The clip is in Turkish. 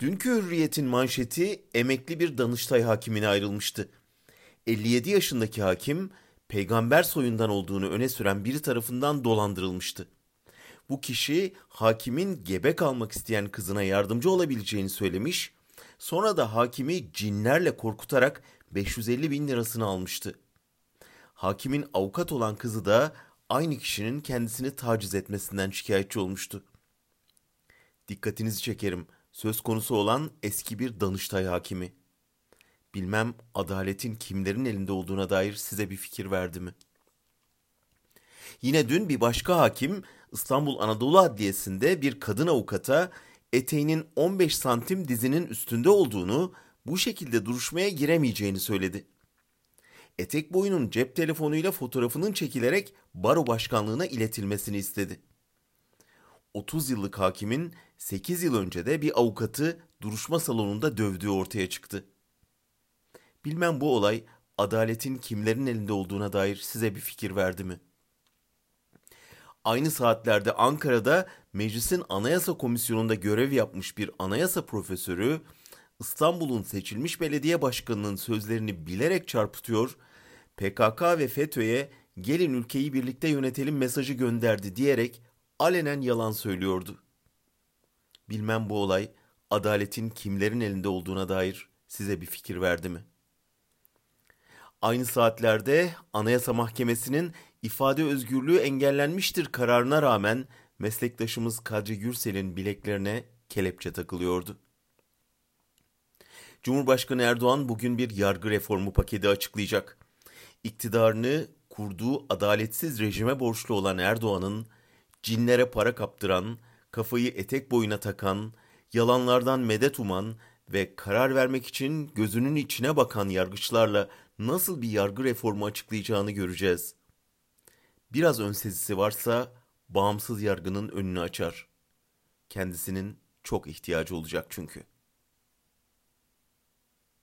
Dünkü Hürriyet'in manşeti emekli bir Danıştay hakimine ayrılmıştı. 57 yaşındaki hakim peygamber soyundan olduğunu öne süren biri tarafından dolandırılmıştı. Bu kişi hakimin gebe kalmak isteyen kızına yardımcı olabileceğini söylemiş, sonra da hakimi cinlerle korkutarak 550 bin lirasını almıştı. Hakimin avukat olan kızı da aynı kişinin kendisini taciz etmesinden şikayetçi olmuştu. Dikkatinizi çekerim söz konusu olan eski bir Danıştay hakimi. Bilmem adaletin kimlerin elinde olduğuna dair size bir fikir verdi mi? Yine dün bir başka hakim İstanbul Anadolu Adliyesi'nde bir kadın avukata eteğinin 15 santim dizinin üstünde olduğunu, bu şekilde duruşmaya giremeyeceğini söyledi. Etek boyunun cep telefonuyla fotoğrafının çekilerek baro başkanlığına iletilmesini istedi. 30 yıllık hakimin 8 yıl önce de bir avukatı duruşma salonunda dövdüğü ortaya çıktı. Bilmem bu olay adaletin kimlerin elinde olduğuna dair size bir fikir verdi mi? Aynı saatlerde Ankara'da meclisin anayasa komisyonunda görev yapmış bir anayasa profesörü İstanbul'un seçilmiş belediye başkanının sözlerini bilerek çarpıtıyor, PKK ve FETÖ'ye gelin ülkeyi birlikte yönetelim mesajı gönderdi diyerek alenen yalan söylüyordu. Bilmem bu olay adaletin kimlerin elinde olduğuna dair size bir fikir verdi mi? Aynı saatlerde Anayasa Mahkemesi'nin ifade özgürlüğü engellenmiştir kararına rağmen meslektaşımız Kadri Gürsel'in bileklerine kelepçe takılıyordu. Cumhurbaşkanı Erdoğan bugün bir yargı reformu paketi açıklayacak. İktidarını kurduğu adaletsiz rejime borçlu olan Erdoğan'ın cinlere para kaptıran, kafayı etek boyuna takan, yalanlardan medet uman ve karar vermek için gözünün içine bakan yargıçlarla nasıl bir yargı reformu açıklayacağını göreceğiz. Biraz önsezisi varsa bağımsız yargının önünü açar. Kendisinin çok ihtiyacı olacak çünkü.